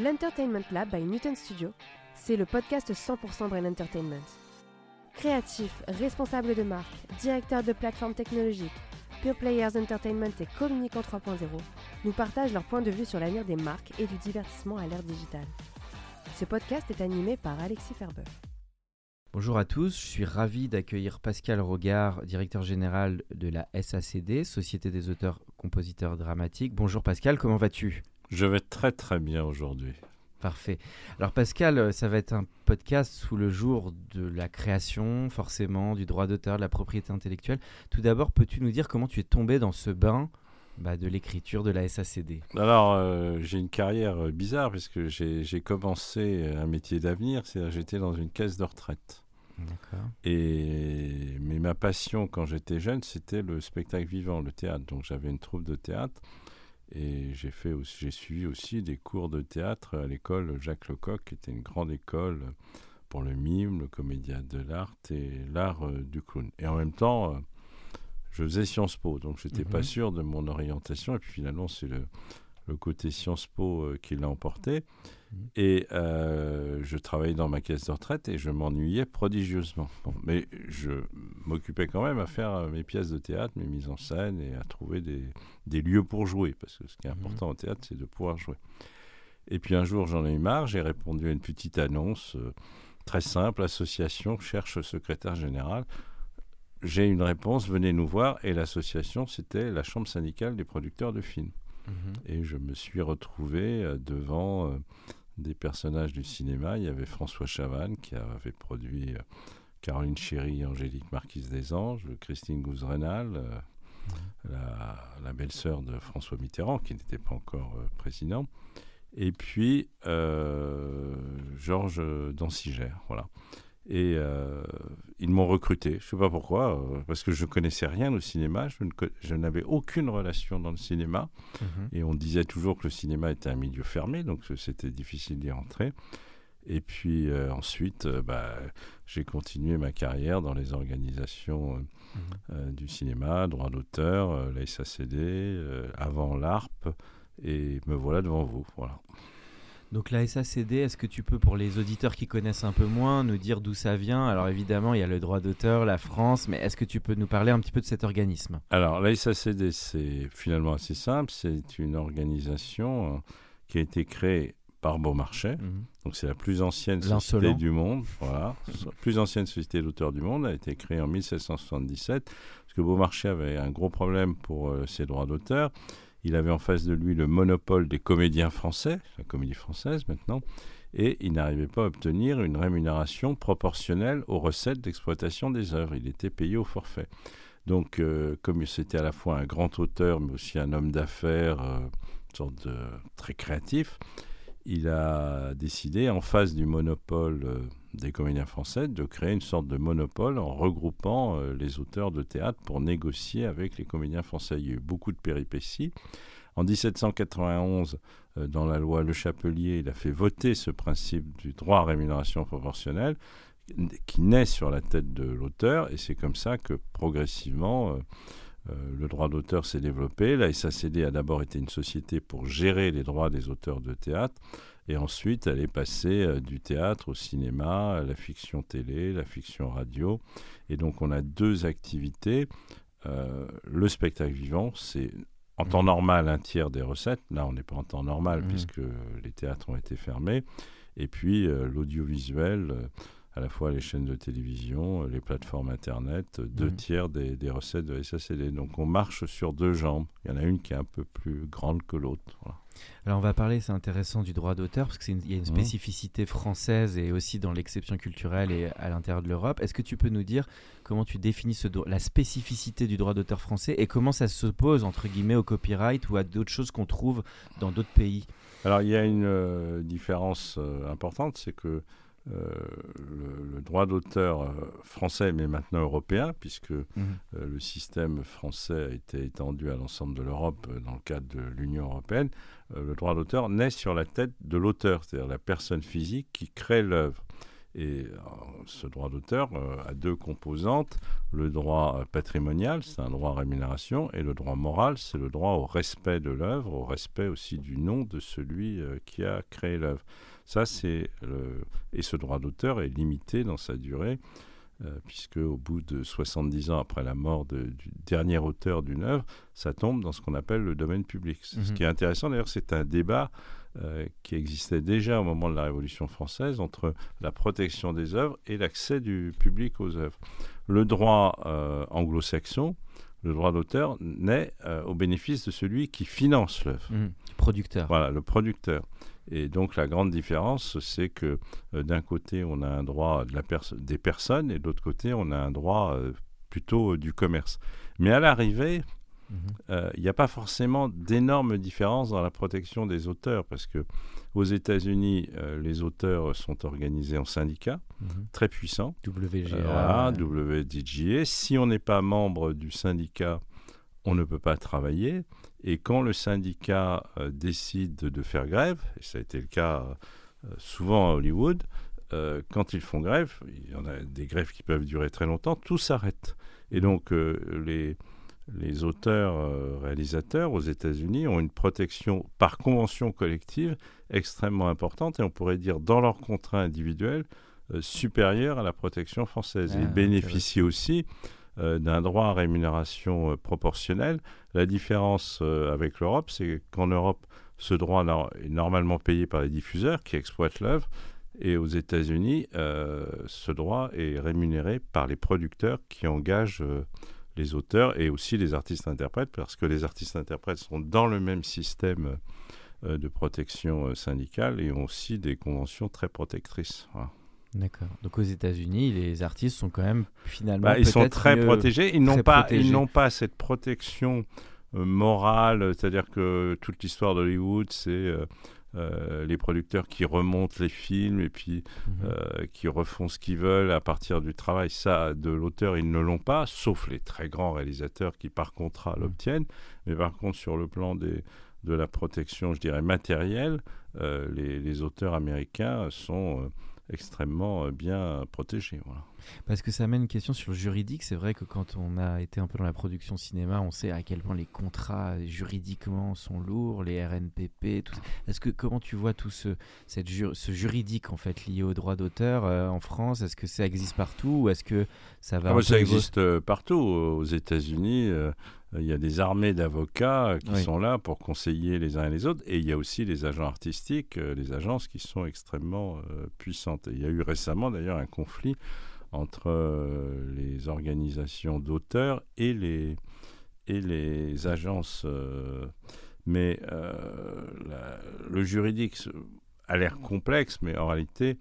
L'Entertainment Lab by Newton Studio, c'est le podcast 100% Brain Entertainment. Créatifs, responsables de marque, directeurs de plateformes technologiques, Pure Players Entertainment et Communicant 3.0 nous partagent leur point de vue sur l'avenir des marques et du divertissement à l'ère digitale. Ce podcast est animé par Alexis Ferber. Bonjour à tous, je suis ravi d'accueillir Pascal Rogard, directeur général de la SACD, Société des auteurs compositeurs dramatiques. Bonjour Pascal, comment vas-tu? Je vais très très bien aujourd'hui. Parfait. Alors Pascal, euh, ça va être un podcast sous le jour de la création, forcément, du droit d'auteur, de la propriété intellectuelle. Tout d'abord, peux-tu nous dire comment tu es tombé dans ce bain bah, de l'écriture de la SACD Alors, euh, j'ai une carrière euh, bizarre puisque j'ai commencé un métier d'avenir, c'est-à-dire j'étais dans une caisse de retraite. D'accord. Et mais ma passion quand j'étais jeune, c'était le spectacle vivant, le théâtre. Donc j'avais une troupe de théâtre et j'ai fait j'ai suivi aussi des cours de théâtre à l'école Jacques Lecoq, qui était une grande école pour le mime, le comédien de l'art et l'art euh, du clown. Et en même temps, euh, je faisais Sciences Po, donc je n'étais pas Mhm. sûr de mon orientation. Et puis finalement, c'est le, le côté Sciences Po euh, qui l'a emporté. Et euh, je travaillais dans ma caisse de retraite et je m'ennuyais prodigieusement. Bon, mais je m'occupais quand même à faire euh, mes pièces de théâtre, mes mises en scène et à trouver des, des lieux pour jouer. Parce que ce qui est Mhm. important au théâtre, c'est de pouvoir jouer. Et puis un jour, j'en ai eu marre, j'ai répondu à une petite annonce euh, très simple, association cherche secrétaire général. J'ai une réponse, venez nous voir. Et l'association, c'était la Chambre syndicale des producteurs de films. Mhm. Et je me suis retrouvé devant euh, des personnages du cinéma. Il y avait François Chavannes qui avait produit euh, Caroline Chéry Angélique Marquise des Anges, Christine Gouzerenal, euh, la, la belle-sœur de François Mitterrand, qui n'était pas encore euh, président, et puis euh, Georges Dancigère. Voilà. Et euh, ils m'ont recruté, je ne sais pas pourquoi, euh, parce que je ne connaissais rien au cinéma, je n'avais aucune relation dans le cinéma. Mhm. Et on disait toujours que le cinéma était un milieu fermé, donc c'était difficile d'y rentrer. Et puis euh, ensuite, euh, bah, j'ai continué ma carrière dans les organisations Mhm. du cinéma, droit d'auteur, la SACD, avant l'ARP, et me voilà devant vous. Voilà. Donc la SACD, est-ce que tu peux, pour les auditeurs qui connaissent un peu moins, nous dire d'où ça vient? Alors évidemment, il y a le droit d'auteur, la France, mais est-ce que tu peux nous parler un petit peu de cet organisme? Alors, la SACD, c'est finalement assez simple. C'est une organisation euh, qui a été créée par Beaumarchais. Mhm. Donc c'est la plus ancienne société du monde, voilà, la plus ancienne société d'auteurs du monde, a été créée en 1777, parce que Beaumarchais avait un gros problème pour euh, ses droits d'auteur. Il avait en face de lui le monopole des comédiens français, la comédie française maintenant, et il n'arrivait pas à obtenir une rémunération proportionnelle aux recettes d'exploitation des œuvres. Il était payé au forfait. Donc, euh, comme c'était à la fois un grand auteur, mais aussi un homme d'affaires, euh, sorte de très créatif, il a décidé, en face du monopole euh, des comédiens français, de créer une sorte de monopole en regroupant euh, les auteurs de théâtre pour négocier avec les comédiens français. Il y a eu beaucoup de péripéties. En 1791, euh, dans la loi Le Chapelier, il a fait voter ce principe du droit à rémunération proportionnelle qui naît sur la tête de l'auteur, et c'est comme ça que progressivement, euh, le droit d'auteur s'est développé. La SACD a d'abord été une société pour gérer les droits des auteurs de théâtre, et ensuite elle est passée euh, du théâtre au cinéma, à la fiction télé, la fiction radio. Et donc on a deux activités. Euh, le spectacle vivant, c'est en temps normal un tiers des recettes. Là, on n'est pas en temps normal Mhm. puisque les théâtres ont été fermés. Et puis euh, l'audiovisuel, euh, à la fois les chaînes de télévision, les plateformes Internet, deux Mhm. tiers des, des recettes de SACD. Donc on marche sur deux jambes. Il y en a une qui est un peu plus grande que l'autre. Voilà. Alors on va parler, c'est intéressant, du droit d'auteur, parce qu'il y a une Mhm. spécificité française et aussi dans l'exception culturelle et à l'intérieur de l'Europe. Est-ce que tu peux nous dire comment tu définis ce la spécificité du droit d'auteur français et comment ça s'oppose, entre guillemets, au copyright ou à d'autres choses qu'on trouve dans d'autres pays? Alors il y a une euh, différence euh, importante, c'est que le, le droit d'auteur euh, français, mais maintenant européen, puisque euh, le système français a été étendu à l'ensemble de l'Europe euh, dans le cadre de l'Union européenne, euh, le droit d'auteur naît sur la tête de l'auteur, c'est-à-dire la personne physique qui crée l'œuvre. Et euh, ce droit d'auteur euh, a deux composantes. Le droit euh, patrimonial, c'est un droit à rémunération, et le droit moral, c'est le droit au respect de l'œuvre, au respect aussi du nom de celui euh, qui a créé l'œuvre. Ça, c'est le... Et ce droit d'auteur est limité dans sa durée, euh, puisque au bout de 70 ans après la mort de- du dernier auteur d'une œuvre, ça tombe dans ce qu'on appelle le domaine public. Ce Mhm. qui est intéressant, d'ailleurs, c'est un débat euh, qui existait déjà au moment de la Révolution française entre la protection des œuvres et l'accès du public aux œuvres. Le droit euh, anglo-saxon, le droit d'auteur, naît euh, au bénéfice de celui qui finance l'œuvre. Mhm. Producteur. Voilà, le producteur. Et donc la grande différence, c'est que euh, d'un côté, on a un droit de la perso- des personnes et de l'autre côté, on a un droit euh, plutôt euh, du commerce. Mais à l'arrivée, Mhm. euh, il n'y a pas forcément d'énormes différences dans la protection des auteurs, parce que aux États-Unis, les auteurs sont organisés en syndicats Mhm. très puissants. WGA. Voilà, WDGA. Si on n'est pas membre du syndicat, on ne peut pas travailler. Et quand le syndicat euh, décide de faire grève, et ça a été le cas euh, souvent à Hollywood, euh, quand ils font grève, il y en a des grèves qui peuvent durer très longtemps, tout s'arrête. Et donc les, les auteurs, réalisateurs aux États-Unis ont une protection par convention collective extrêmement importante, et on pourrait dire dans leur contrat individuel, supérieure à la protection française. Ah, Ils bénéficient aussi d'un droit à rémunération euh, proportionnelle. La différence euh, avec l'Europe, c'est qu'en Europe, ce droit est normalement payé par les diffuseurs qui exploitent l'œuvre. Et aux États-Unis, euh, ce droit est rémunéré par les producteurs qui engagent euh, les auteurs et aussi les artistes-interprètes, parce que les artistes-interprètes sont dans le même système euh, de protection euh, syndicale et ont aussi des conventions très protectrices. D'accord. Donc aux États-Unis, les artistes sont quand même finalement. Bah, ils sont très protégés. Ils n'ont pas, protégés. ils n'ont pas cette protection euh, morale, c'est-à-dire que toute l'histoire d'Hollywood, c'est euh, euh, les producteurs qui remontent les films et puis Mhm. qui refont ce qu'ils veulent à partir du travail. Ça, de l'auteur, ils ne l'ont pas, sauf les très grands réalisateurs qui, par contrat, Mhm. l'obtiennent. Mais par contre, sur le plan des, de la protection, je dirais, matérielle, les, les auteurs américains sont extrêmement euh, bien protégés. Voilà. Parce que ça amène une question sur le juridique. C'est vrai que quand on a été un peu dans la production cinéma, on sait à quel point les contrats juridiquement sont lourds, les RNPP, tout. Est-ce que comment tu vois tout ce, cette ju- ce juridique en fait lié au droit d'auteur euh, en France? Est-ce que ça existe partout ou est-ce que ça va Ah bah, ça existe euh, partout. Aux États-Unis, euh, il y a des armées d'avocats euh, qui Oui. sont là pour conseiller les uns et les autres. Et il y a aussi les agents artistiques, euh, les agences qui sont extrêmement euh, puissantes. Et il y a eu récemment d'ailleurs un conflit entre euh, les organisations d'auteurs et les, et les agences. euh, mais euh, la- le juridique a l'air complexe, mais en réalité,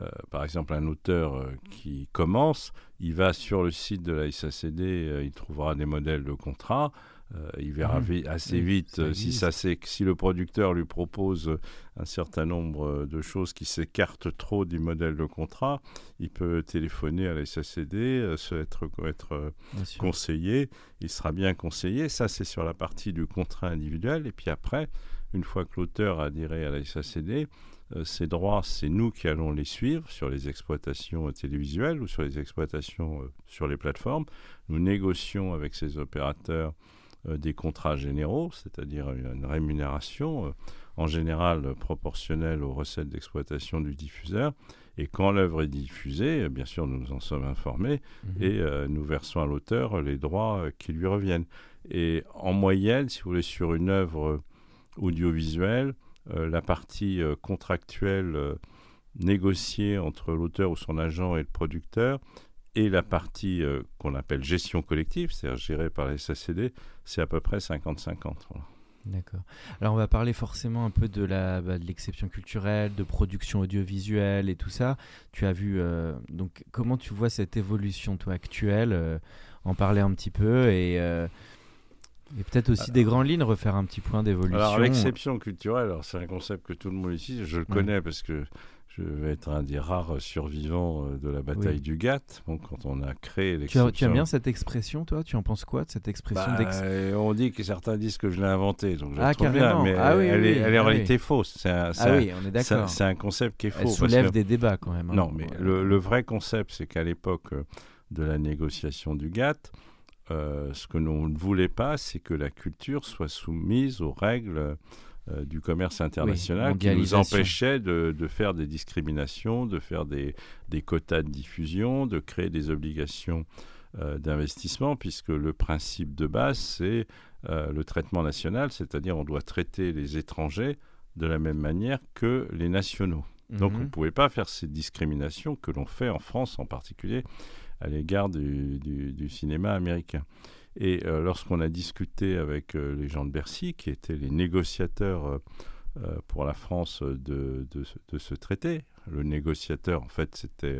euh, par exemple, un auteur euh, qui commence, il va sur le site de la SACD, euh, il trouvera des modèles de contrat. euh, il verra vi- assez vite ça si, ça, le producteur lui propose un certain nombre de choses qui s'écartent trop du modèle de contrat. Il peut téléphoner à la SACD, être, être conseillé, il sera bien conseillé. Ça, c'est sur la partie du contrat individuel. Et puis après, une fois que l'auteur a adhéré à la SACD, ces droits, c'est nous qui allons les suivre sur les exploitations euh, télévisuelles ou sur les exploitations euh, sur les plateformes. Nous négocions avec ces opérateurs euh, des contrats généraux, c'est-à-dire une, rémunération euh, en général euh, proportionnelle aux recettes d'exploitation du diffuseur. Et quand l'œuvre est diffusée, euh, bien sûr, nous nous en sommes informés Mhm. et euh, nous versons à l'auteur les droits euh, qui lui reviennent. Et en moyenne, si vous voulez, sur une œuvre euh, audiovisuelle, euh, la partie euh, contractuelle euh, négociée entre l'auteur ou son agent et le producteur, et la partie euh, qu'on appelle gestion collective, c'est-à-dire gérée par les SACD, c'est à peu près 50-50. D'accord. Alors on va parler forcément un peu de la bah, de l'exception culturelle, de production audiovisuelle et tout ça. Tu as vu euh, donc comment tu vois cette évolution toi actuelle euh, En parler un petit peu et, et peut-être aussi des grandes lignes, refaire un petit point d'évolution. Alors l'exception culturelle, c'est un concept que tout le monde ici, je le connais parce que je vais être un des rares survivants euh, de la bataille du GATT. Bon, quand on a créé l'exception... Tu, aimes bien cette expression, toi? Tu en penses quoi de cette expression bah, On dit que certains disent que je l'ai inventée, donc je ah, trouve bien, mais ah elle, est, elle, est, en réalité fausse. C'est un, ah oui, on est d'accord. C'est un concept qui est faux. Elle soulève des débats quand même. Hein. Non, mais le, vrai concept, c'est qu'à l'époque euh, de la négociation du GATT, euh, ce que l'on ne voulait pas, c'est que la culture soit soumise aux règles euh, du commerce international qui nous empêchait de, faire des discriminations, de faire des, quotas de diffusion, de créer des obligations euh, d'investissement, puisque le principe de base, c'est le traitement national, c'est-à-dire on doit traiter les étrangers de la même manière que les nationaux. Donc on ne mhm. pouvait pas faire ces discriminations que l'on fait en France en particulier à l'égard du cinéma américain. Et euh, lorsqu'on a discuté avec euh, les gens de Bercy, qui étaient les négociateurs euh, pour la France de, de, ce traité, le négociateur, en fait, c'était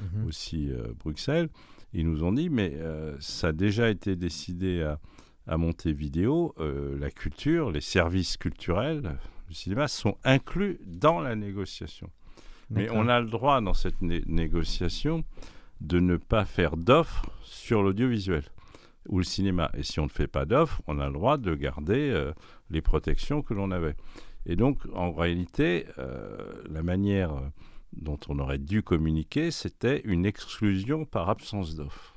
mhm. aussi Bruxelles, ils nous ont dit, mais ça a déjà été décidé à, à Montevideo, la culture, les services culturels du cinéma sont inclus dans la négociation. Mais on a le droit dans cette négociation de ne pas faire d'offres sur l'audiovisuel ou le cinéma. Et si on ne fait pas d'offre, on a le droit de garder euh, les protections que l'on avait. Et donc, en réalité, euh, la manière dont on aurait dû communiquer, c'était une exclusion par absence d'offre.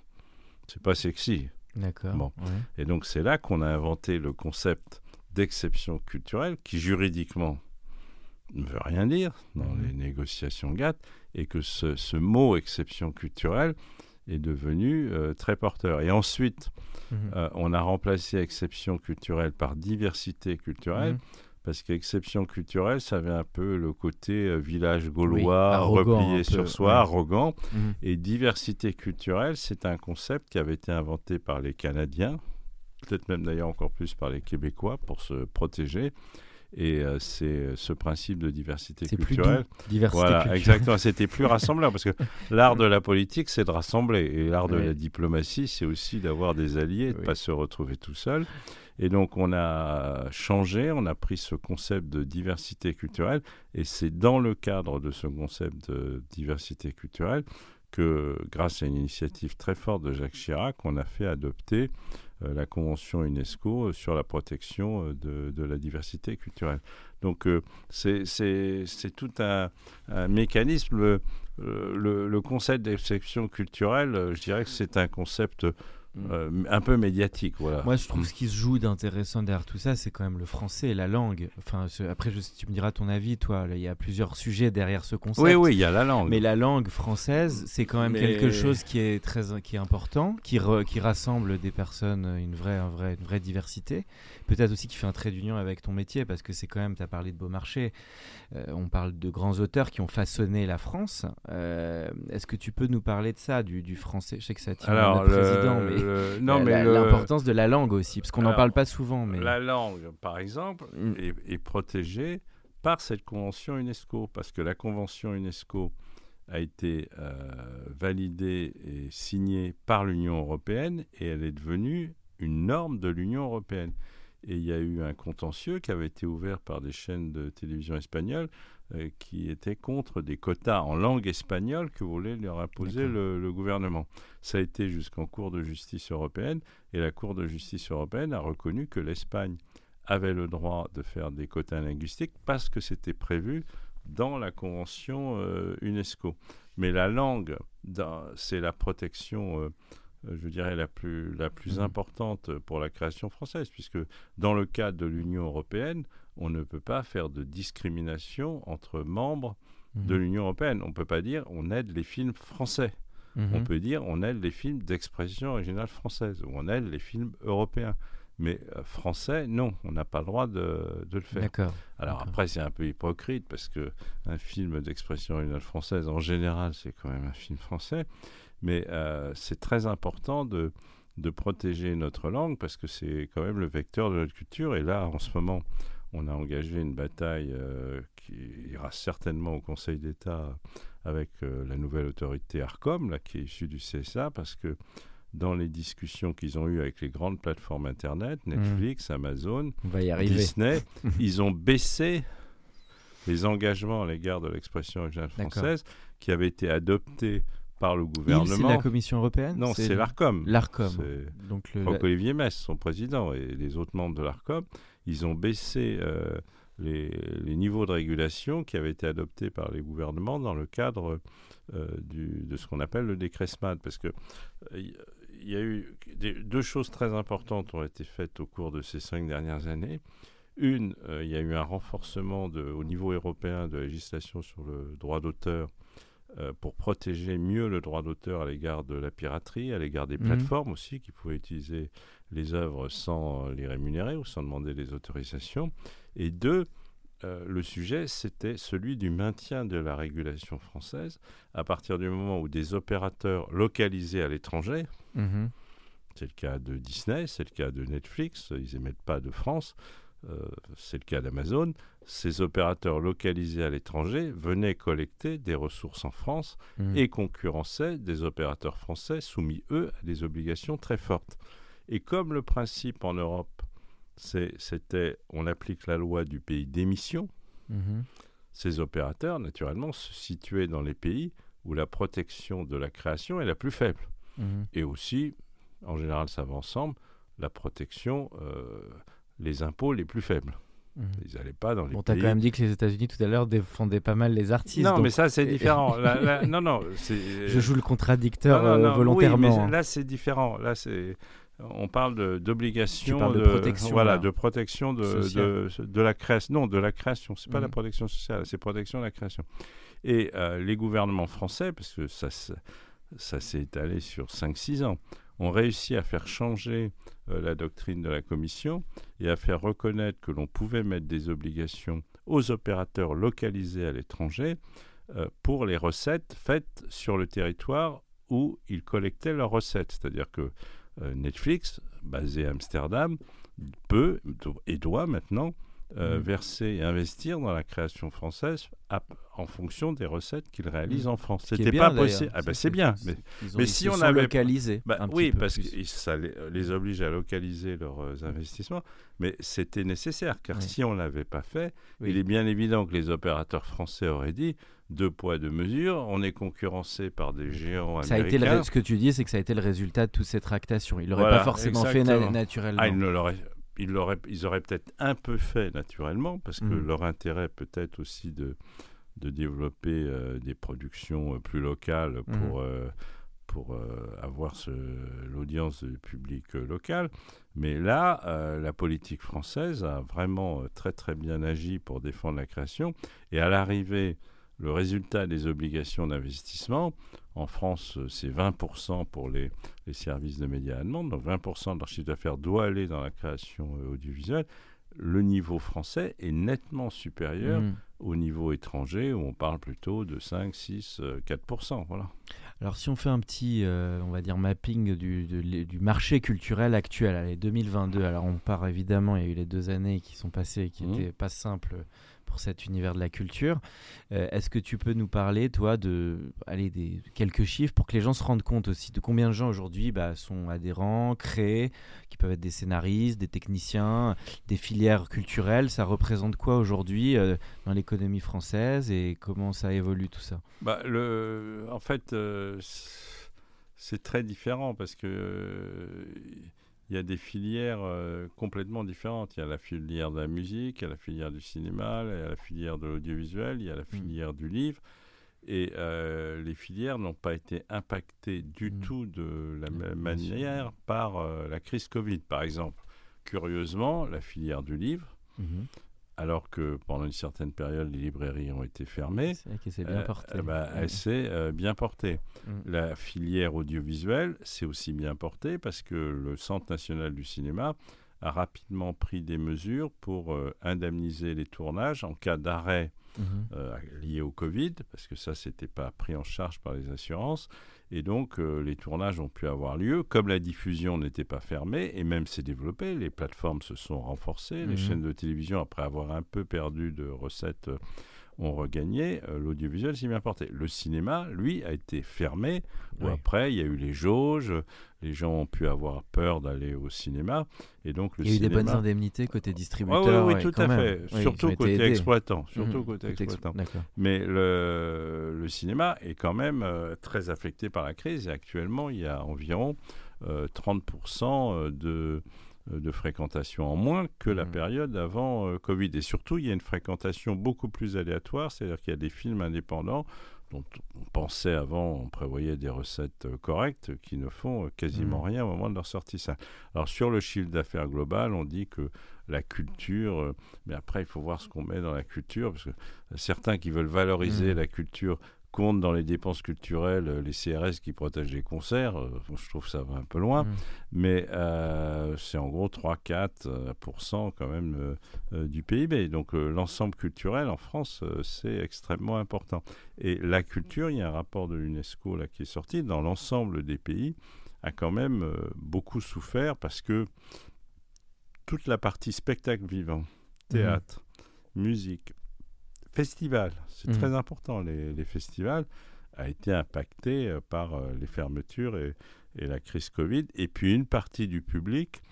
C'est pas sexy. D'accord. Bon. Et donc, c'est là qu'on a inventé le concept d'exception culturelle qui, juridiquement, ne veut rien dire dans mhm. les négociations GATT, et que ce, ce mot exception culturelle est devenu euh, très porteur. Et ensuite, mhm. euh, on a remplacé exception culturelle par diversité culturelle. Mhm. Parce qu'exception culturelle, ça avait un peu le côté euh, village gaulois, replié sur soi, arrogant. Et diversité culturelle, c'est un concept qui avait été inventé par les Canadiens, peut-être même d'ailleurs encore plus par les Québécois pour se protéger. Et euh, c'est euh, ce principe de diversité culturelle. diversité voilà, exactement. C'était plus rassemblant parce que l'art de la politique, c'est de rassembler. Et l'art de la diplomatie, c'est aussi d'avoir des alliés, de ne pas se retrouver tout seul. Et donc, on a changé, on a pris ce concept de diversité culturelle. Et c'est dans le cadre de ce concept de diversité culturelle que, grâce à une initiative très forte de Jacques Chirac, on a fait adopter euh, la Convention UNESCO euh, sur la protection euh, de, la diversité culturelle. Donc c'est tout un, mécanisme. Le, le concept d'exception culturelle, je dirais que c'est un concept. Euh, un peu médiatique. Voilà. Moi, je trouve ce qui se joue d'intéressant derrière tout ça, c'est quand même le français et la langue. Enfin, après, je, tu me diras ton avis, toi. Il y a plusieurs sujets derrière ce concept. Oui, oui, il y a la langue. Mais la langue française, c'est quand même quelque chose qui est très qui est important, qui, qui rassemble des personnes, une vraie, un vrai, une vraie diversité. Peut-être aussi qui fait un trait d'union avec ton métier, parce que c'est quand même, tu as parlé de Beaumarchais, euh, on parle de grands auteurs qui ont façonné la France. Euh, est-ce que tu peux nous parler de ça, du, du français? Je sais que ça tient le, président, mais non, mais l'importance de la langue aussi, parce qu'on n'en parle pas souvent. Mais... La langue, par exemple, mm. est, protégée par cette convention UNESCO, parce que la convention UNESCO a été euh, validée et signée par l'Union européenne et elle est devenue une norme de l'Union européenne. Et il y a eu un contentieux qui avait été ouvert par des chaînes de télévision espagnoles qui étaient contre des quotas en langue espagnole que voulait leur imposer le, gouvernement. Ça a été jusqu'en Cour de justice européenne et la Cour de justice européenne a reconnu que l'Espagne avait le droit de faire des quotas linguistiques parce que c'était prévu dans la convention euh, UNESCO. Mais la langue, c'est la protection euh, euh, je dirais, la plus, la plus mhm. importante pour la création française, puisque dans le cadre de l'Union européenne, on ne peut pas faire de discrimination entre membres de mhm. l'Union européenne. On ne peut pas dire on aide les films français. On mhm. peut dire on aide les films d'expression originale française ou on aide les films européens. Mais euh, français, non, on n'a pas le droit de, de le faire. D'accord. Alors après, c'est un peu hypocrite parce que un film d'expression originale française, en général, c'est quand même un film français. Mais euh, c'est très important de, de protéger notre langue parce que c'est quand même le vecteur de notre culture. Et là, en ce moment, on a engagé une bataille euh, qui ira certainement au Conseil d'État avec euh, la nouvelle autorité ARCOM, là, qui est issue du CSA, parce que dans les discussions qu'ils ont eues avec les grandes plateformes Internet, Netflix, Amazon. Disney, ils ont baissé les engagements à l'égard de l'expression originale française qui avaient été adoptés par le Il, c'est gouvernement. la Commission européenne non, c'est l'ARCOM. L'ARCOM. Donc le, Franck-Olivier Metz, son président, et les autres membres de l'ARCOM, ils ont baissé euh, les, les niveaux de régulation qui avaient été adoptés par les gouvernements dans le cadre euh, du- de ce qu'on appelle le décret SMAD. Parce que euh, il il y a eu des- deux choses très importantes ont été faites au cours de ces cinq dernières années. Une, euh, il y a eu un renforcement de- au niveau européen de la législation sur le droit d'auteur euh, pour protéger mieux le droit d'auteur à l'égard de la piraterie, à l'égard des Mhm. plateformes aussi qui pouvaient utiliser les œuvres sans les rémunérer ou sans demander les autorisations. Et deux, euh, le sujet, c'était celui du maintien de la régulation française à partir du moment où des opérateurs localisés à l'étranger, Mhm. c'est le cas de Disney, c'est le cas de Netflix, ils n'émettent pas de France, euh, c'est le cas d'Amazon. Ces opérateurs localisés à l'étranger venaient collecter des ressources en France Mhm. et concurrençaient des opérateurs français soumis, eux, à des obligations très fortes. Et comme le principe en Europe, c'était on applique la loi du pays d'émission, Mhm. ces opérateurs, naturellement, se situaient dans les pays où la protection de la création est la plus faible Mhm. et aussi, en général, ça va ensemble, la protection, euh, les impôts les plus faibles. Mhm. Ils n'allaient pas dans les Bon, t'as pays. quand même dit que les États-Unis tout à l'heure défendaient pas mal les artistes. non, donc mais ça c'est différent. Là- là- non, non, je joue le contradicteur Non, non, euh, non, volontairement. Oui, mais hein. là c'est différent. Là c'est. On parle d'obligation de de, protection, voilà, là. de protection de, de, de la création. Non, de la création. C'est pas la Mhm. protection sociale, c'est protection de la création. Et euh, les gouvernements français, parce que ça, se- ça s'est étalé sur 5-6 ans, ont réussi à faire changer euh, la doctrine de la Commission et à faire reconnaître que l'on pouvait mettre des obligations aux opérateurs localisés à l'étranger euh, pour les recettes faites sur le territoire où ils collectaient leurs recettes. C'est-à-dire que Netflix, basé à Amsterdam, peut et doit maintenant euh, Mhm. verser et investir dans la création française à- en fonction des recettes qu'il réalise Mhm. en France. C'était pas possible. Ah ben c'est bien. Mais, ont- mais si on avait- localisé. bah un petit oui, peu parce plus. que ça les, les oblige à localiser leurs euh, investissements. Mais c'était nécessaire, car Oui. si on ne l'avait pas fait, Oui. il est bien évident que les opérateurs français auraient dit deux poids, deux mesures. On est concurrencé par des géants Ça a été le, ce que tu dis, c'est que ça a été le résultat de toute cette tractation. Il l'aurait Voilà, pas forcément fait na- naturellement. Ah, ils, l'auraient- ils, l'auraient- ils auraient peut-être un peu fait naturellement, parce que Mhm. leur intérêt peut-être aussi de, de développer euh, des productions euh, plus locales pour, Mhm. euh, pour avoir ce- l'audience du public local. Mais là, la politique française a vraiment très très bien agi pour défendre la création. Et à l'arrivée, le résultat des obligations d'investissement, en France, c'est 20% pour les, les services de médias à demande, donc 20% de leur chiffre d'affaires doit aller dans la création euh, audiovisuelle. Le niveau français est nettement supérieur Mhm. au niveau étranger, où on parle plutôt de 5, 6, euh, 4%. Voilà. Alors si on fait un petit, euh, on va dire, mapping du, de- du marché culturel actuel, allez, 2022, alors on part évidemment, il y a eu les deux années qui sont passées, qui n'étaient pas simples pour cet univers de la culture. Euh, Est-ce que tu peux nous parler, toi, de allez, des, quelques chiffres pour que les gens se rendent compte aussi de combien de gens aujourd'hui bah, sont adhérents, créés, qui peuvent être des scénaristes, des techniciens, des filières culturelles? Ça représente quoi aujourd'hui euh, dans l'économie française et comment ça évolue tout ça? Bah, le, en fait, euh, c'est très différent parce que il y a des filières euh, complètement différentes. Il y a la filière de la musique, il y a la filière du cinéma, il y a la filière de l'audiovisuel, il y a la filière du livre. Et euh, les filières n'ont pas été impactées du Mm. tout de la même manière par euh, la crise Covid, par exemple. Curieusement, la filière du livre, alors que pendant une certaine période, les librairies ont été fermées, C'est vrai que c'est bien euh, porté. euh, bah. Elle s'est euh, bien portée. La filière audiovisuelle s'est aussi bien portée parce que le Centre national du cinéma a rapidement pris des mesures pour indemniser les tournages en cas d'arrêt Mhm. Euh, liés au Covid, parce que ça, c'était pas pris en charge par les assurances. Et donc, euh, les tournages ont pu avoir lieu. Comme la diffusion n'était pas fermée, et même s'est développée, les plateformes se sont renforcées. Les mhm. chaînes de télévision, après avoir un peu perdu de recettes euh, ont regagné, euh, l'audiovisuel s'est bien porté. Le cinéma, lui, a été fermé. après, il y a eu les jauges, les gens ont pu avoir peur d'aller au cinéma. Et donc, le il y a eu des bonnes indemnités côté distributeur. oui, tout à fait. surtout côté exploitant. Surtout mmh, côté exploitant. Mais le, le, cinéma est quand même euh, très affecté par la crise. Et actuellement, il y a environ 30% euh, de de fréquentation en moins que la mmh. période avant euh, Covid. Et surtout, il y a une fréquentation beaucoup plus aléatoire, c'est-à-dire qu'il y a des films indépendants dont on pensait avant, on prévoyait des recettes euh, correctes, qui ne font quasiment mmh. rien au moment de leur sortie. Alors sur le chiffre d'affaires global, on dit que la culture, mais après il faut voir ce qu'on met dans la culture, parce que certains qui veulent valoriser mmh. la culture compte dans les dépenses culturelles euh, les CRS qui protègent les concerts. Euh, je trouve que ça va un peu loin. Mm. Mais euh, c'est en gros 3-4% quand même du PIB. Donc l'ensemble culturel en France, c'est extrêmement important. Et la culture, il y a un rapport de l'UNESCO là, qui est sorti, dans l'ensemble des pays, a quand même beaucoup souffert parce que toute la partie spectacle vivant, mm. théâtre, musique, Festival, c'est mmh. très important, les, festivals, a été impacté euh, par euh, les fermetures et, la crise Covid. Et puis une partie du public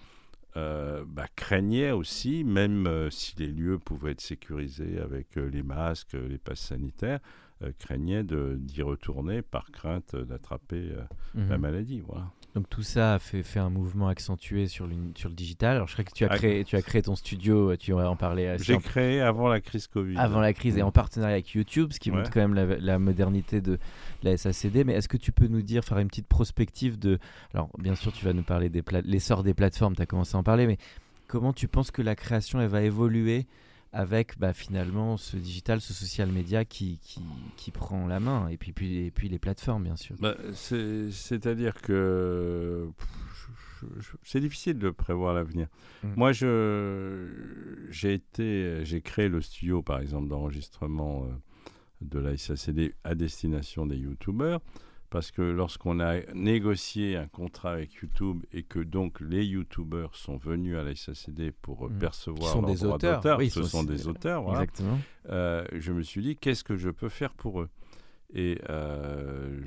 euh, bah, craignait aussi, même si les lieux pouvaient être sécurisés avec les masques, les passes sanitaires, craignait d'y retourner par crainte d'attraper la mmh. maladie. Voilà. Donc tout ça a fait, fait un mouvement accentué sur le, sur le digital. Alors je crois que tu as, créé, tu as créé ton studio, tu aurais en parler. J'ai créé avant la crise Covid. Avant la crise et en partenariat avec YouTube, ce qui montre quand même la, modernité de la SACD. Mais est-ce que tu peux nous dire, faire une petite prospective de... Alors bien sûr, tu vas nous parler des l'essor des plateformes, tu as commencé à en parler, mais comment tu penses que la création elle va évoluer avec bah, finalement ce digital, ce social media qui, qui, qui, prend la main, et puis, puis, et puis les plateformes, bien sûr. Bah, C'est-à-dire que c'est difficile de prévoir l'avenir. Mm. Moi, j'ai été, j'ai créé le studio, par exemple, d'enregistrement euh, de la SACD à destination des youtubeurs parce que lorsqu'on a négocié un contrat avec YouTube et que donc les YouTubers sont venus à la SACD pour mmh. percevoir leurs droits d'auteur, oui, ce sont des auteurs, Exactement. Euh, je me suis dit qu'est-ce que je peux faire pour eux? Et euh,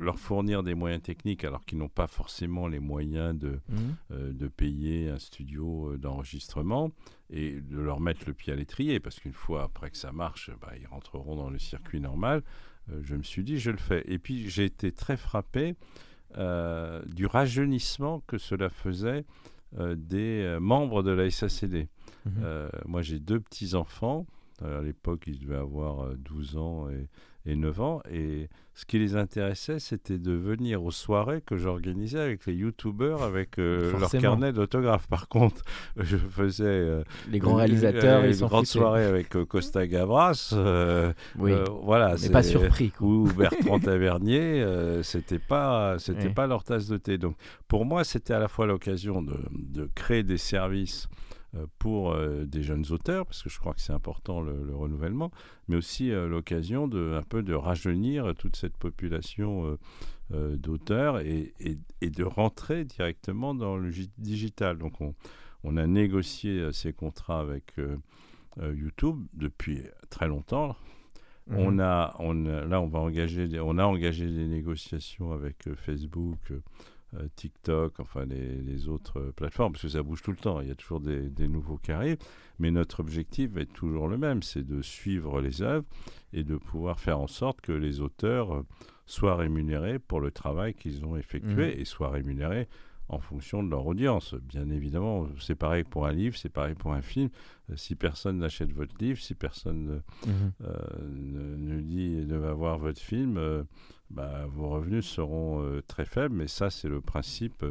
leur fournir des moyens techniques alors qu'ils n'ont pas forcément les moyens de, mmh. euh, de payer un studio d'enregistrement et de leur mettre le pied à l'étrier parce qu'une fois après que ça marche, bah, ils rentreront dans le circuit normal. Euh, je me suis dit, je le fais. Et puis j'ai été très frappé euh, du rajeunissement que cela faisait euh, des membres de la SACD. Mhm. moi, j'ai deux petits-enfants. À l'époque, ils devaient avoir 12 ans et, et 9 ans. Et ce qui les intéressait, c'était de venir aux soirées que j'organisais avec les youtubeurs, avec euh, leur carnet d'autographes. Par contre, je faisais euh, les grands réalisateurs, les grandes soirées avec euh, Costa Gavras. oui. voilà, c'est pas surpris. Ou Bertrand Tavernier, c'était pas, c'était pas leur tasse de thé. Donc, pour moi, c'était à la fois l'occasion de, de créer des services euh, pour euh, des jeunes auteurs, parce que je crois que c'est important le, renouvellement, mais aussi euh, l'occasion de un peu de rajeunir toute cette population d'auteurs et, et, de rentrer directement dans le digital. Donc on, on a négocié ces contrats avec YouTube depuis très longtemps. Mmh. On a, on là, on va engager, on a engagé des négociations avec Facebook euh, TikTok, enfin les, autres plateformes, parce que ça bouge tout le temps, il y a toujours des, nouveaux arrivent, mais notre objectif est toujours le même, c'est de suivre les œuvres et de pouvoir faire en sorte que les auteurs euh, soient rémunérés pour le travail qu'ils ont effectué mmh. et soient rémunérés en fonction de leur audience. Bien évidemment, c'est pareil pour un livre, c'est pareil pour un film. Euh, si personne n'achète votre livre, si personne ne, mmh. dit ne va voir votre film, bah, vos revenus seront euh, très faibles, mais ça, c'est le principe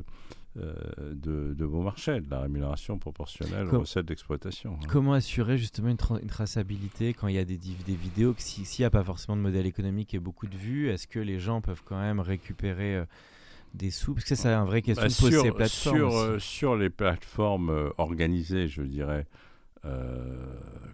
euh, de, de Beaumarchais, de la rémunération proportionnelle aux recettes d'exploitation. Hein. Comment assurer justement une, traçabilité quand il y a des, des vidéos, s'il n'y a pas forcément de modèle économique et beaucoup de vues, est-ce que les gens peuvent quand même récupérer euh, des sous? Parce que c'est un vrai question Bah, de poser sur, ces plateformes. sur, sur les plateformes organisées, je dirais,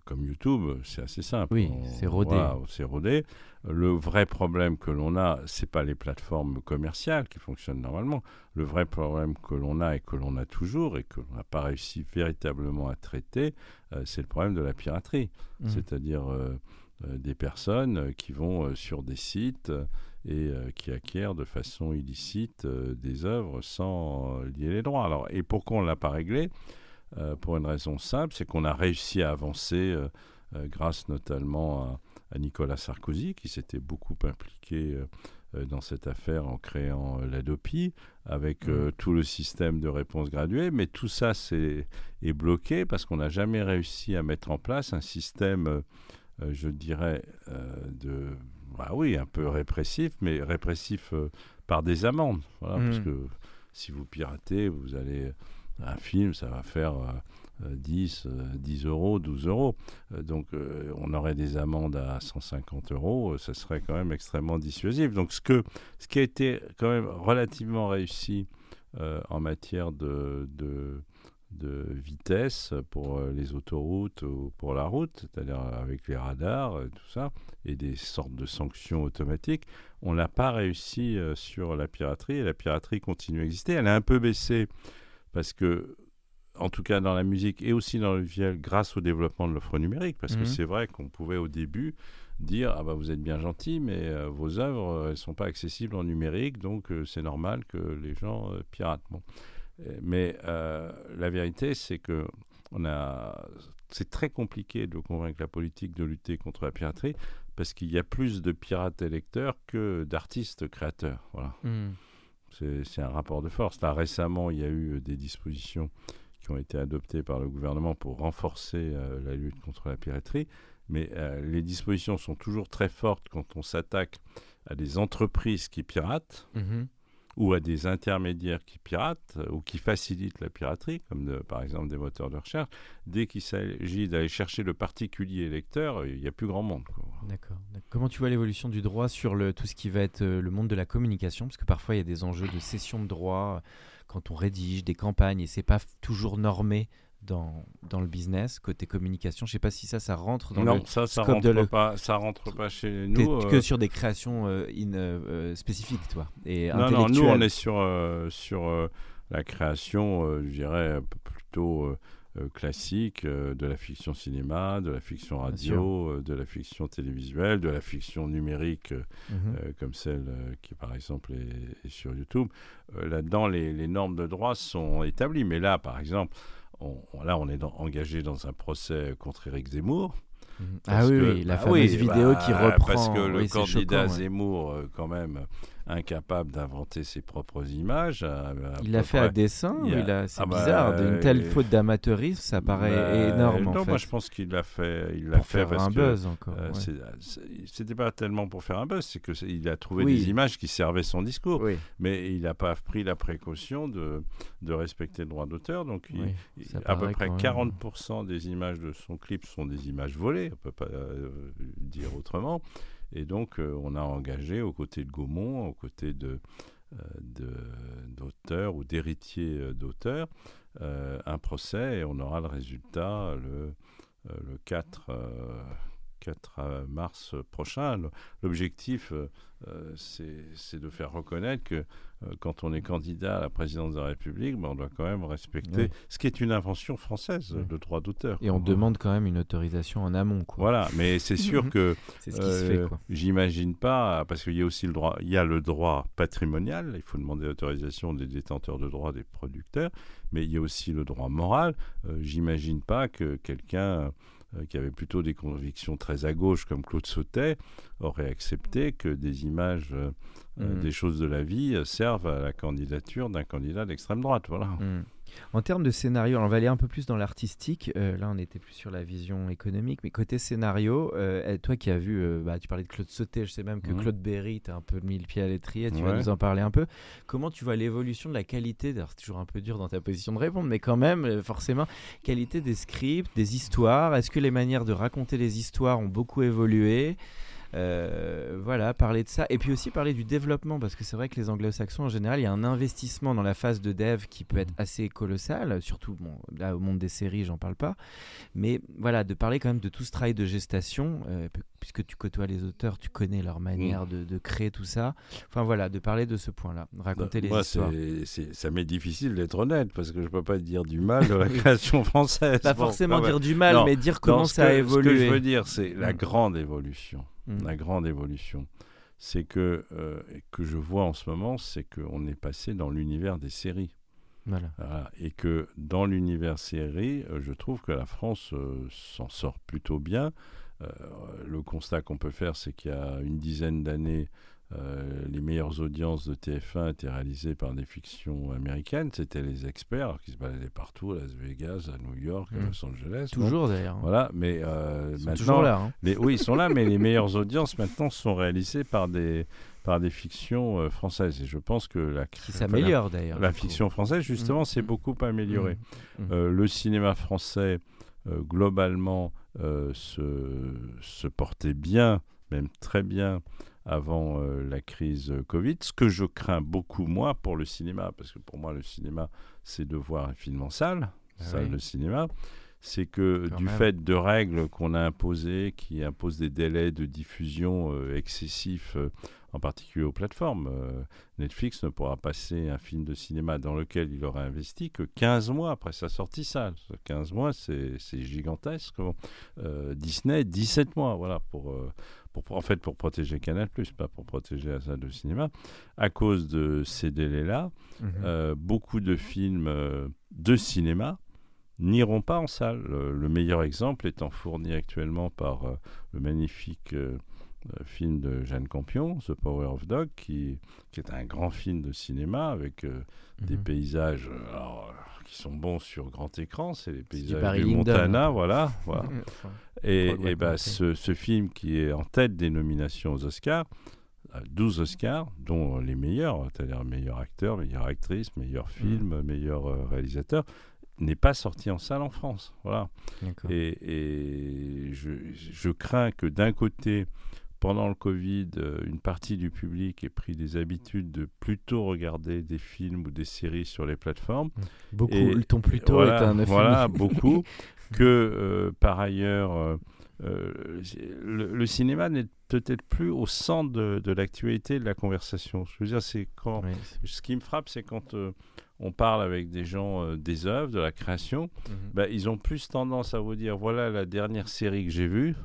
comme YouTube, c'est assez simple. Oui, c'est rodé. c'est rodé. Le vrai problème que l'on a, c'est pas les plateformes commerciales qui fonctionnent normalement. Le vrai problème que l'on a et que l'on a toujours et que l'on n'a pas réussi véritablement à traiter, euh, c'est le problème de la piraterie. Mhm. C'est-à-dire euh, euh, des personnes euh, qui vont euh, sur des sites euh, et euh, qui acquièrent de façon illicite euh, des œuvres sans euh, lier les droits. Alors, et pourquoi on ne l'a pas réglé Euh, Pour une raison simple, c'est qu'on a réussi à avancer euh, euh, grâce notamment à, à Nicolas Sarkozy, qui s'était beaucoup impliqué dans cette affaire en créant l'ADOPI, avec euh, tout le système de réponse graduée. Mais tout ça est bloqué parce qu'on n'a jamais réussi à mettre en place un système, je dirais, de... Bah oui, un peu répressif, mais répressif euh, par des amendes. Voilà. Parce que si vous piratez, vous allez... Un film, ça va faire... euh, euh, 10, euh, 10 euros, 12 euros. Euh, donc euh, on aurait des amendes à 150 euros, euh, ça serait quand même extrêmement dissuasif. Donc ce, que, ce qui a été quand même relativement réussi euh, en matière de, de, de vitesse pour euh, les autoroutes ou pour la route, c'est-à-dire avec les radars, euh, tout ça, et des sortes de sanctions automatiques, on n'a pas réussi euh, sur la piraterie la piraterie continue à exister. Elle a un peu baissé parce que en tout cas dans la musique et aussi dans le visuel, grâce au développement de l'offre numérique. Parce Mhm. que c'est vrai qu'on pouvait au début dire ah bah vous êtes bien gentil, mais euh, vos œuvres euh, elles sont pas accessibles en numérique, donc euh, c'est normal que les gens euh, piratent. Bon. Mais la vérité c'est que on a c'est très compliqué de convaincre la politique de lutter contre la piraterie parce qu'il y a plus de pirates électeurs que d'artistes créateurs. Voilà. Mhm. C'est un rapport de force. Là, récemment, il y a eu euh, des dispositions qui ont été adoptées par le gouvernement pour renforcer euh, la lutte contre la piraterie. Mais euh, les dispositions sont toujours très fortes quand on s'attaque à des entreprises qui piratent Mhm. Ou à des intermédiaires qui piratent euh, ou qui facilitent la piraterie, comme par exemple des moteurs de recherche. Dès qu'il s'agit d'aller chercher le particulier lecteur, euh, il n'y a plus grand monde. D'accord. Comment tu vois l'évolution du droit sur tout ce qui va être euh, le monde de la communication? Parce que parfois il y a des enjeux de cession de droit quand on rédige des campagnes et c'est pas toujours normé dans, dans le business côté communication. Je sais pas si ça, ça rentre dans non, le. ça, ça de rentre le- pas, ça rentre pas chez T'es nous. que euh, sur des créations euh, in- euh, spécifiques, toi. Et Non, non, nous, on est sur, sur la création, je dirais, plutôt classique, de la fiction cinéma, de la fiction radio, de la fiction télévisuelle, de la fiction numérique, euh, comme celle qui, par exemple, est, est sur YouTube. Là-dedans, les, les normes de droit sont établies. Mais là, par exemple, on, on- là, on est dans- engagé dans un procès contre Éric Zemmour. Mhm. Ah oui, que- oui, la bah fameuse vidéo bah, qui reprend. Parce que le oui, candidat choquant. Zemmour, euh, quand même, incapable d'inventer ses propres images. à- à Il l'a fait à près. Il a- il a... C'est Ah bah, bizarre, telle euh, faute d'amateurisme, ça paraît Bah, énorme en non, fait. moi je pense qu'il l'a fait. Il l'a fait faire parce un que buzz encore. euh, ouais. c'était pas tellement pour faire un buzz, c'est que c'est- il a trouvé Oui. des images qui servaient son discours, Oui, mais il n'a pas pris la précaution de, de respecter le droit d'auteur. Donc oui. il- à peu près quand même. 40% des images de son clip sont des images volées, on peut pas euh, dire autrement. Et donc euh, on a engagé aux côtés de Gaumont, aux côtés de euh, d'auteurs ou d'héritiers euh, d'auteurs un procès et on aura le résultat le, le 4, euh, 4 euh, mars prochain. L'objectif, euh, euh, c'est de faire reconnaître que euh, quand on est candidat à la présidence de la République, ben, on doit quand même respecter Oui. ce qui est une invention française, Oui. le droit d'auteur. Et on demande quand même une autorisation en amont. Quoi. Voilà, mais c'est sûr que C'est ce qui se fait. euh. J'imagine pas, parce qu'il y a aussi le droit, il y a le droit patrimonial, il faut demander l'autorisation des détenteurs de droits des producteurs, mais il y a aussi le droit moral. J'imagine pas que quelqu'un qui avait plutôt des convictions très à gauche, comme Claude Sautet, aurait accepté que des images, euh, euh, Mhm. des choses de la vie euh, servent à la candidature d'un candidat d'extrême droite. Voilà. Mm. En termes de scénario, on va aller un peu plus dans l'artistique. Euh, là, on était plus sur la vision économique, mais côté scénario, euh, toi qui as vu, euh, bah, tu parlais de Claude Sauté, je sais même que. Claude Berry, tu as un peu mis le pied à l'étrier, tu vas nous en parler un peu. Comment tu vois l'évolution de la qualité C'est toujours un peu dur dans ta position de répondre, mais quand même, forcément, qualité des scripts, des histoires. Est-ce que les manières de raconter les histoires ont beaucoup évolué? Euh, voilà, parler de ça. Et puis aussi parler du développement, parce que c'est vrai que les anglo-saxons, en général, il y a un investissement dans la phase de dev qui peut être assez colossal, surtout bon, là, au monde des séries, j'en parle pas. Mais voilà, de parler quand même de tout ce travail de gestation, euh, puisque tu côtoies les auteurs, tu connais leur manière de, de, créer tout ça. Enfin voilà, de parler de ce point-là, raconter les moi, histoires. ça m'est difficile d'être honnête, parce que je peux pas dire du mal de la création française. Pas forcément dire du mal, mais dire comment ça a évolué. Ce que je veux dire, c'est la Mm. grande évolution. Mm. La grande évolution. C'est que, euh, que je vois en ce moment, c'est qu'on est passé dans l'univers des séries. Voilà. Voilà. Et que dans l'univers série, euh, je trouve que la France euh, s'en sort plutôt bien. Euh, le constat qu'on peut faire, c'est qu'il y a une dizaine d'années, euh, les meilleures audiences de TF1 étaient réalisées par des fictions américaines. C'était les experts qui se baladaient partout, à Las Vegas, à New York, à Mm. Los Angeles. Bon, Toujours d'ailleurs. voilà, mais euh, Ils sont maintenant, toujours là. hein. les- oui, ils sont là, mais les meilleures audiences maintenant sont réalisées par des par des fictions euh, françaises. Et je pense que la Qui s'améliore d'ailleurs. la fiction française, justement, Mm. s'est beaucoup améliorée. Mm. Mm. Euh, le cinéma français, globalement, se, se portait bien, même très bien, avant euh, la crise euh, Covid. Ce que je crains beaucoup, moi, pour le cinéma, parce que pour moi, le cinéma, c'est de voir un film en salle, Ah salle oui. de cinéma. C'est que Quand du même. fait de règles qu'on a imposées, qui imposent des délais de diffusion euh, excessifs, euh, en particulier aux plateformes, Netflix ne pourra passer un film de cinéma dans lequel il aura investi que 15 mois après sa sortie salle. 15 mois, c'est gigantesque. Disney, 17 mois, voilà, pour, pour, en fait, pour protéger Canal+, pas pour protéger la salle de cinéma. À cause de ces délais-là, Mhm. euh, beaucoup de films euh, de cinéma n'iront pas en salle. Le, le meilleur exemple étant fourni actuellement par euh, le magnifique film de Jeanne Campion, The Power of Dog, qui, qui est un grand film de cinéma avec des Mhm. paysages alors, qui sont bons sur grand écran. C'est les paysages du Montana, voilà. Et, bah, ce, ce film qui est en tête des nominations aux Oscars, a 12 Oscars, dont les meilleurs, c'est-à-dire meilleur acteur, meilleure actrice, meilleur film, meilleur euh, réalisateur, n'est pas sorti en salle en France. Voilà. Et, et je, je crains que d'un côté, pendant le Covid, euh, une partie du public ait pris des habitudes de plutôt regarder des films ou des séries sur les plateformes Beaucoup. et- le ton plutôt voilà, est un Voilà, euphémisme. beaucoup. que euh, par ailleurs, euh, le, le cinéma n'est peut-être plus au centre de, de l'actualité, de la conversation. Je veux dire, c'est quand. Oui, Ce qui me frappe, c'est quand euh, on parle avec des gens euh, des œuvres, de la création, Mhm. bah, ils ont plus tendance à vous dire voilà la dernière série que j'ai vue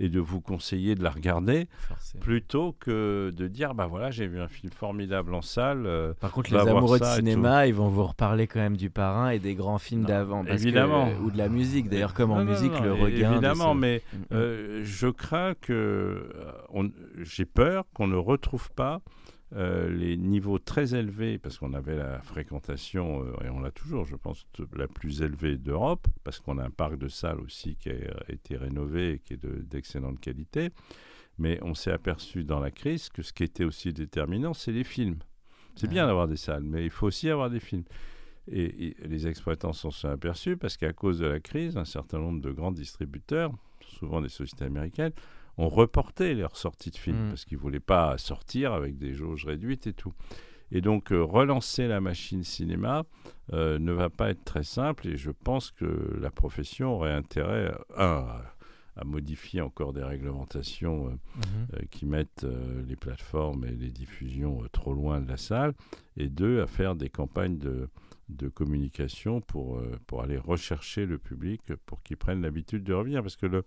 et de vous conseiller de la regarder Forcément. plutôt que de dire bah voilà j'ai vu un film formidable en salle euh, Par contre, les amoureux de cinéma, ils vont vous reparler quand même du parrain et des grands films d'avant. que- évidemment. ou de la musique, d'ailleurs, comme en Non, musique, non, le regain. de évidemment ce- mais Mhm. Euh, je crains que euh, j'ai peur qu'on ne retrouve pas euh, les niveaux très élevés, parce qu'on avait la fréquentation, euh, et on l'a toujours, je pense, la plus élevée d'Europe, parce qu'on a un parc de salles aussi qui a été rénové et qui est de- d'excellente qualité. Mais on s'est aperçu dans la crise que ce qui était aussi déterminant, c'est les films. C'est bien d'avoir des salles, mais il faut aussi avoir des films. Et, et les exploitants s'en sont aperçus parce qu'à cause de la crise, un certain nombre de grands distributeurs, souvent des sociétés américaines, ont reporté leurs sorties de films Mm. parce qu'ils ne voulaient pas sortir avec des jauges réduites et tout. Et donc, euh, relancer la machine cinéma euh, ne va pas être très simple et je pense que la profession aurait intérêt, un, à, à modifier encore des réglementations euh, Mhm. qui mettent les plateformes et les diffusions trop loin de la salle, et deux, à faire des campagnes de, de communication pour, euh, pour aller rechercher le public pour qu'il prenne l'habitude de revenir. Parce que le,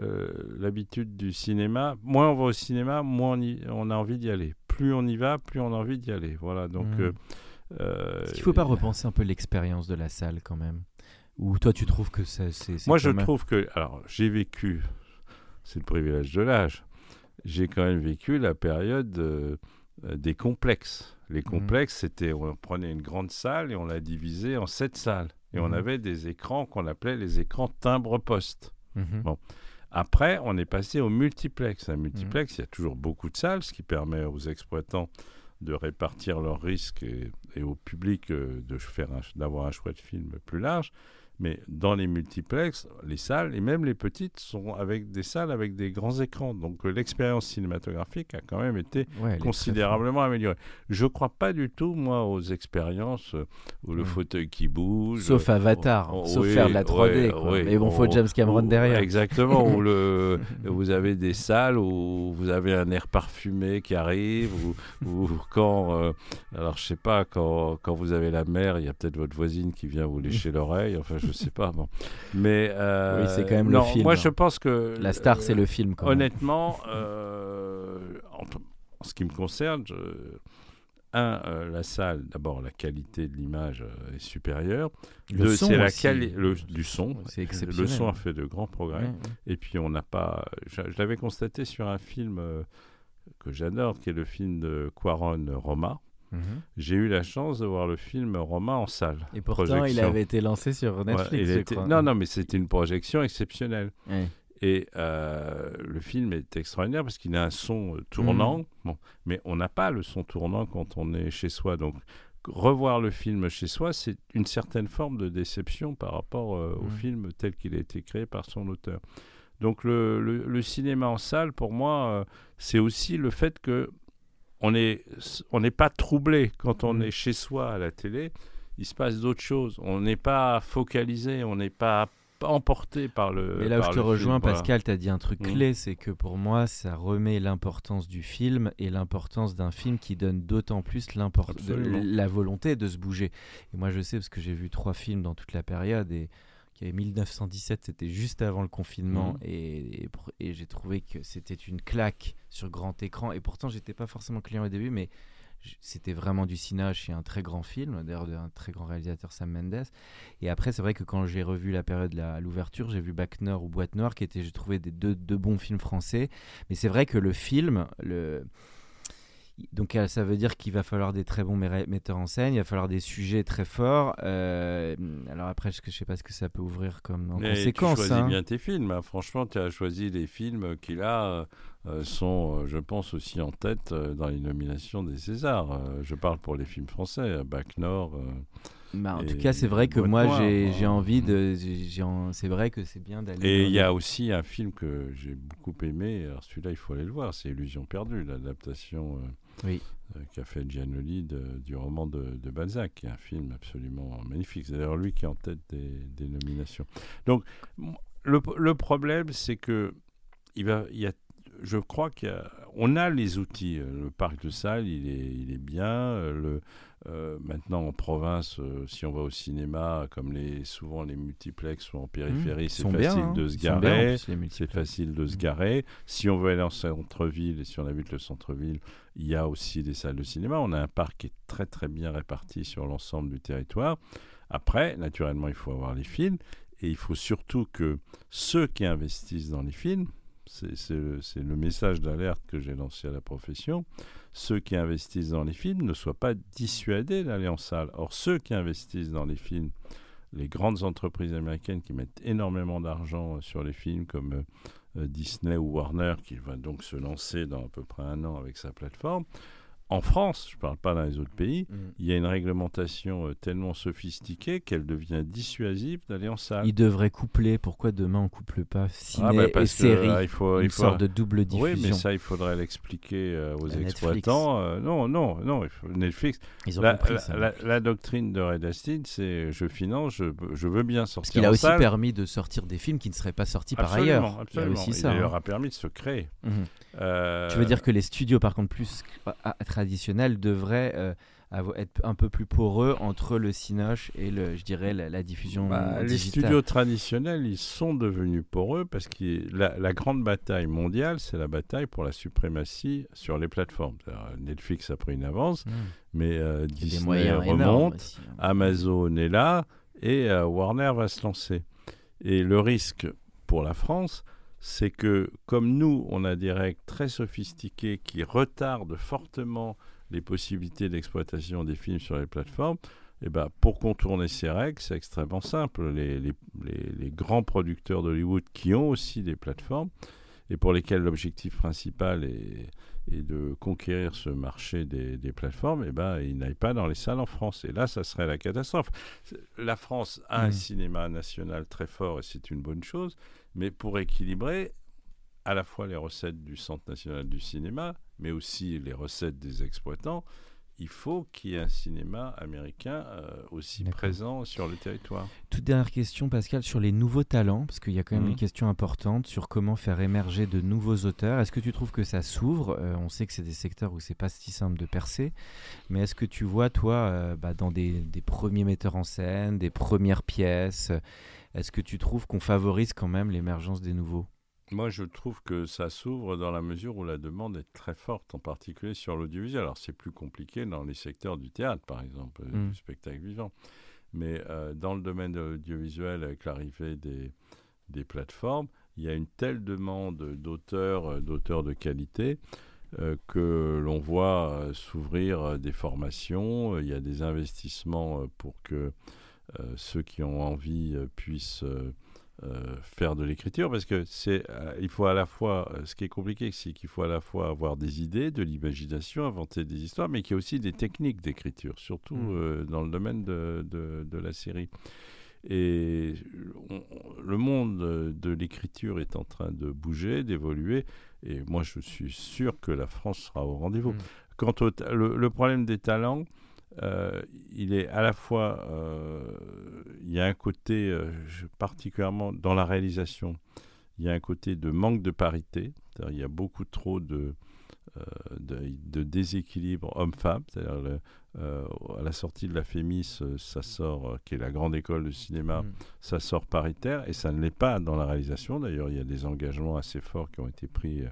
euh, l'habitude du cinéma, moins on va au cinéma, moins on, y- on a envie d'y aller. Plus on y va, plus on a envie d'y aller. Voilà, donc... Euh, Est-ce qu'il ne faut pas repenser un peu l'expérience de la salle quand même? Ou toi, tu trouves que ça- c'est. Moi, quand je même- trouve que. Alors, j'ai vécu. C'est le privilège de l'âge. J'ai quand même vécu la période des complexes. Les complexes, c'était. On prenait une grande salle et on la divisait en sept salles. Et on Mhm. avait des écrans qu'on appelait les écrans timbre-poste. Mhm. Bon. Après, on est passé au multiplex. Un multiplex, il y a toujours beaucoup de salles, ce qui permet aux exploitants de répartir leurs risques et, et au public euh, de faire d'avoir un choix de film plus large. Mais dans les multiplex, les salles, et même les petites, sont avec des salles avec des grands écrans. Donc euh, l'expérience cinématographique a quand même été Ouais, considérablement améliorée. Je ne crois pas du tout, moi, aux expériences euh, où le Mm. fauteuil qui bouge. Sauf Avatar, Oh, sauf oui, faire de la 3D. ouais, quoi. Mais bon, faut Oh, James Cameron Ou- derrière. Exactement, où le, vous avez des salles où vous avez un air parfumé qui arrive, ou, ou quand, euh, alors je sais pas, quand, quand vous avez la mer, il y a peut-être votre voisine qui vient vous lécher l'oreille, enfin je sais pas. Bon. Mais euh, Oui, c'est quand même le non, film, Moi hein. je pense que La star, euh, c'est le film. quand. Honnêtement, euh, en, en ce qui me concerne, je- un, euh, la salle, d'abord la qualité de l'image euh, est supérieure. Le Deux, c'est la aussi. quali- le- du son. C'est Le exceptionnel. son a fait de grands progrès. Ouais, ouais. Et puis on n'a pas. Je, je l'avais constaté sur un film euh, que j'adore, qui est le film de Quaron Roma. Mhm. J'ai eu la chance de voir le film Roma en salle. Et pourtant, il avait été lancé sur Ouais, Netflix, il je était- crois. Non, non, mais c'était une projection exceptionnelle. Ouais. Et euh, le film est extraordinaire parce qu'il a un son euh, tournant. Mhm. Bon, mais on n'a pas le son tournant quand on est chez soi. Donc, revoir le film chez soi, c'est une certaine forme de déception par rapport euh, au Mhm. film tel qu'il a été créé par son auteur. Donc, le, le- le cinéma en salle, pour moi, euh, c'est aussi le fait que on est- on n'est pas troublé quand on Mhm. est chez soi à la télé. Il se passe d'autres choses. On n'est pas focalisé, on n'est pas emporté par le. Mais là où je te rejoins, film. Pascal, tu as dit un truc Mhm. clé, c'est que pour moi, ça remet l'importance du film et l'importance d'un film qui donne d'autant plus l'import- de- Absolument. la volonté de se bouger. Et moi, je sais, parce que j'ai vu trois films dans toute la période, et qu'il y avait 1917, c'était juste avant le confinement, Mhm. et, et pour- et j'ai trouvé que c'était une claque sur grand écran. Et pourtant, j'étais pas forcément client au début, mais c'était vraiment du cinéma chez un très grand film, d'ailleurs d'un très grand réalisateur Sam Mendes. Et après, c'est vrai que quand j'ai revu la période à l'ouverture, j'ai vu Bac Nord ou Boîte Noire, qui étaient, j'ai trouvé, des deux, deux bons films français. Mais c'est vrai que le film, le... donc euh, ça veut dire qu'il va falloir des très bons metteurs en scène, il va falloir des sujets très forts. Euh, alors après, je ne sais pas ce que ça peut ouvrir comme en Mais conséquence. Tu choisis hein. bien tes films. hein. Franchement, tu as choisi les films qui, là, euh, sont, je pense, aussi en tête euh, dans les nominations des Césars. Je parle pour les films français, Bac Nord. Bah, en et tout cas, c'est vrai que moi, j'ai hein. j'ai envie de. j'ai en- C'est vrai que c'est bien d'aller. Et il y a aussi un film que j'ai beaucoup aimé. Alors celui-là, il faut aller le voir. C'est Illusion perdue, l'adaptation Oui. euh, qu'a fait Giannoli de- du roman de, Balzac, qui est un film absolument magnifique. C'est d'ailleurs lui qui est en tête des, nominations. Donc le, problème, c'est que il y a, je crois qu'on a les outils. Euh, Le parc de salle, il est, bien. Euh, euh, maintenant, en province, euh, si on va au cinéma, comme les, souvent les multiplex sont en périphérie, Mmh, c'est facile hein. de se garer. C'est facile de se garer. Si on veut aller en centre-ville, et si on habite le centre-ville, il y a aussi des salles de cinéma. On a un parc qui est très très bien réparti sur l'ensemble du territoire. Après, naturellement, il faut avoir les films. Et il faut surtout que ceux qui investissent dans les films, c'est le message d'alerte que j'ai lancé à la profession, ceux qui investissent dans les films ne soient pas dissuadés d'aller en salle. Or, ceux qui investissent dans les films, les grandes entreprises américaines qui mettent énormément d'argent euh, sur les films comme euh, euh, Disney ou Warner, qui va donc se lancer dans à peu près un an avec sa plateforme, en France, je ne parle pas dans les autres pays, Mm. il y a une réglementation euh, tellement sophistiquée qu'elle devient dissuasive d'aller en salle. Ils devraient coupler. Pourquoi demain on couple pas ciné Ah, bah, et parce que, série euh, il faut, Une il faut- sorte de double diffusion. Oui, mais ça, il faudrait l'expliquer euh, aux À Netflix. exploitants. Euh, non, non, non. il faut- Netflix. Ils ont La, compris la- ça. la- la doctrine de Red Astin, c'est je finance, je, je veux bien sortir. Parce qu'il a aussi salle. permis de sortir des films qui ne seraient pas sortis par ailleurs. absolument. Il a aussi Il ça. hein. leur a permis de se créer. Mhm. Euh, Tu veux dire que les studios, par contre, plus euh, traditionnels, devraient euh, être un peu plus poreux entre le cinoche et le, je dirais, la, la diffusion Bah, les studios traditionnels, ils sont devenus poreux parce que la, la grande bataille mondiale, c'est la bataille pour la suprématie sur les plateformes. Netflix a pris une avance, Mhm. mais euh, Disney remonte, aussi, hein. Amazon est là et euh, Warner va se lancer. Et le risque pour la France, c'est que comme nous, on a des règles très sophistiquées qui retardent fortement les possibilités d'exploitation des films sur les plateformes, et ben, pour contourner ces règles, c'est extrêmement simple. Les, les- les- les grands producteurs d'Hollywood qui ont aussi des plateformes, et pour lesquels l'objectif principal est, de conquérir ce marché des, plateformes, eh ben, ils n'aillent pas dans les salles en France. Et là, ça serait la catastrophe. La France a un mmh. cinéma national très fort et c'est une bonne chose, mais pour équilibrer à la fois les recettes du Centre national du cinéma, mais aussi les recettes des exploitants, il faut qu'il y ait un cinéma américain euh, aussi présent sur le territoire. Toute dernière question, Pascal, sur les nouveaux talents, parce qu'il y a quand même une mhm. question importante sur comment faire émerger de nouveaux auteurs. Est-ce que tu trouves que ça s'ouvre? Euh, On sait que c'est des secteurs où c'est pas si simple de percer, mais est-ce que tu vois, toi, euh, bah, dans des, des, premiers metteurs en scène, des premières pièces, est-ce que tu trouves qu'on favorise quand même l'émergence des nouveaux? Moi, je trouve que ça s'ouvre dans la mesure où la demande est très forte, en particulier sur l'audiovisuel. Alors, c'est plus compliqué dans les secteurs du théâtre, par exemple, euh, mm. du spectacle vivant. Mais euh, dans le domaine de l'audiovisuel, avec l'arrivée des, des, plateformes, il y a une telle demande d'auteurs, euh, d'auteurs de qualité, que l'on voit s'ouvrir des formations. Il y a des investissements pour que ceux qui ont envie puissent euh, faire de l'écriture parce que c'est euh, il faut à la fois euh, ce qui est compliqué c'est qu'il faut à la fois avoir des idées de l'imagination inventer des histoires mais qu'il y a aussi des techniques d'écriture surtout mm. dans le domaine de, de, la série et le monde de l'écriture est en train de bouger d'évoluer et moi je suis sûr que la France sera au rendez-vous mm. quant au le, problème des talents euh, il est à la fois, euh, il y a un côté euh, particulièrement dans la réalisation, il y a un côté de manque de parité, il y a beaucoup trop de, de, déséquilibre homme-femme, c'est-à-dire à la sortie de la Fémis, ça sort, qui est la grande école de cinéma, mmh. ça sort paritaire, et ça ne l'est pas dans la réalisation. D'ailleurs, il y a des engagements assez forts qui ont été pris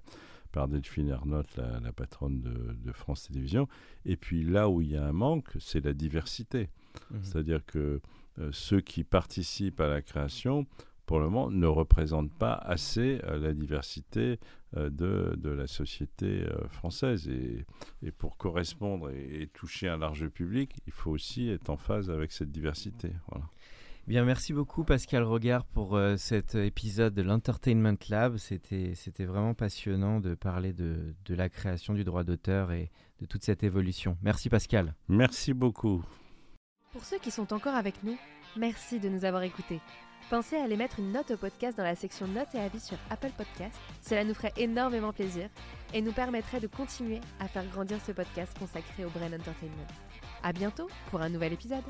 par Delphine Ernotte, la, patronne de, France Télévisions. Et puis là où il y a un manque, c'est la diversité. Mhm. C'est-à-dire que euh, ceux qui participent à la création, pour le moment, ne représentent pas assez euh, la diversité euh, de, de, la société française. Et, et, pour correspondre et, et, toucher un large public, il faut aussi être en phase avec cette diversité. Voilà. Bien, merci beaucoup Pascal Regard pour euh, cet épisode de l'Entertainment Lab. C'était, vraiment passionnant de parler de, de la création du droit d'auteur et de toute cette évolution. Merci Pascal. Merci beaucoup. Pour ceux qui sont encore avec nous, merci de nous avoir écoutés. Pensez à aller mettre une note au podcast dans la section notes et avis sur Apple Podcast. Cela nous ferait énormément plaisir et nous permettrait de continuer à faire grandir ce podcast consacré au Brain Entertainment. À bientôt pour un nouvel épisode.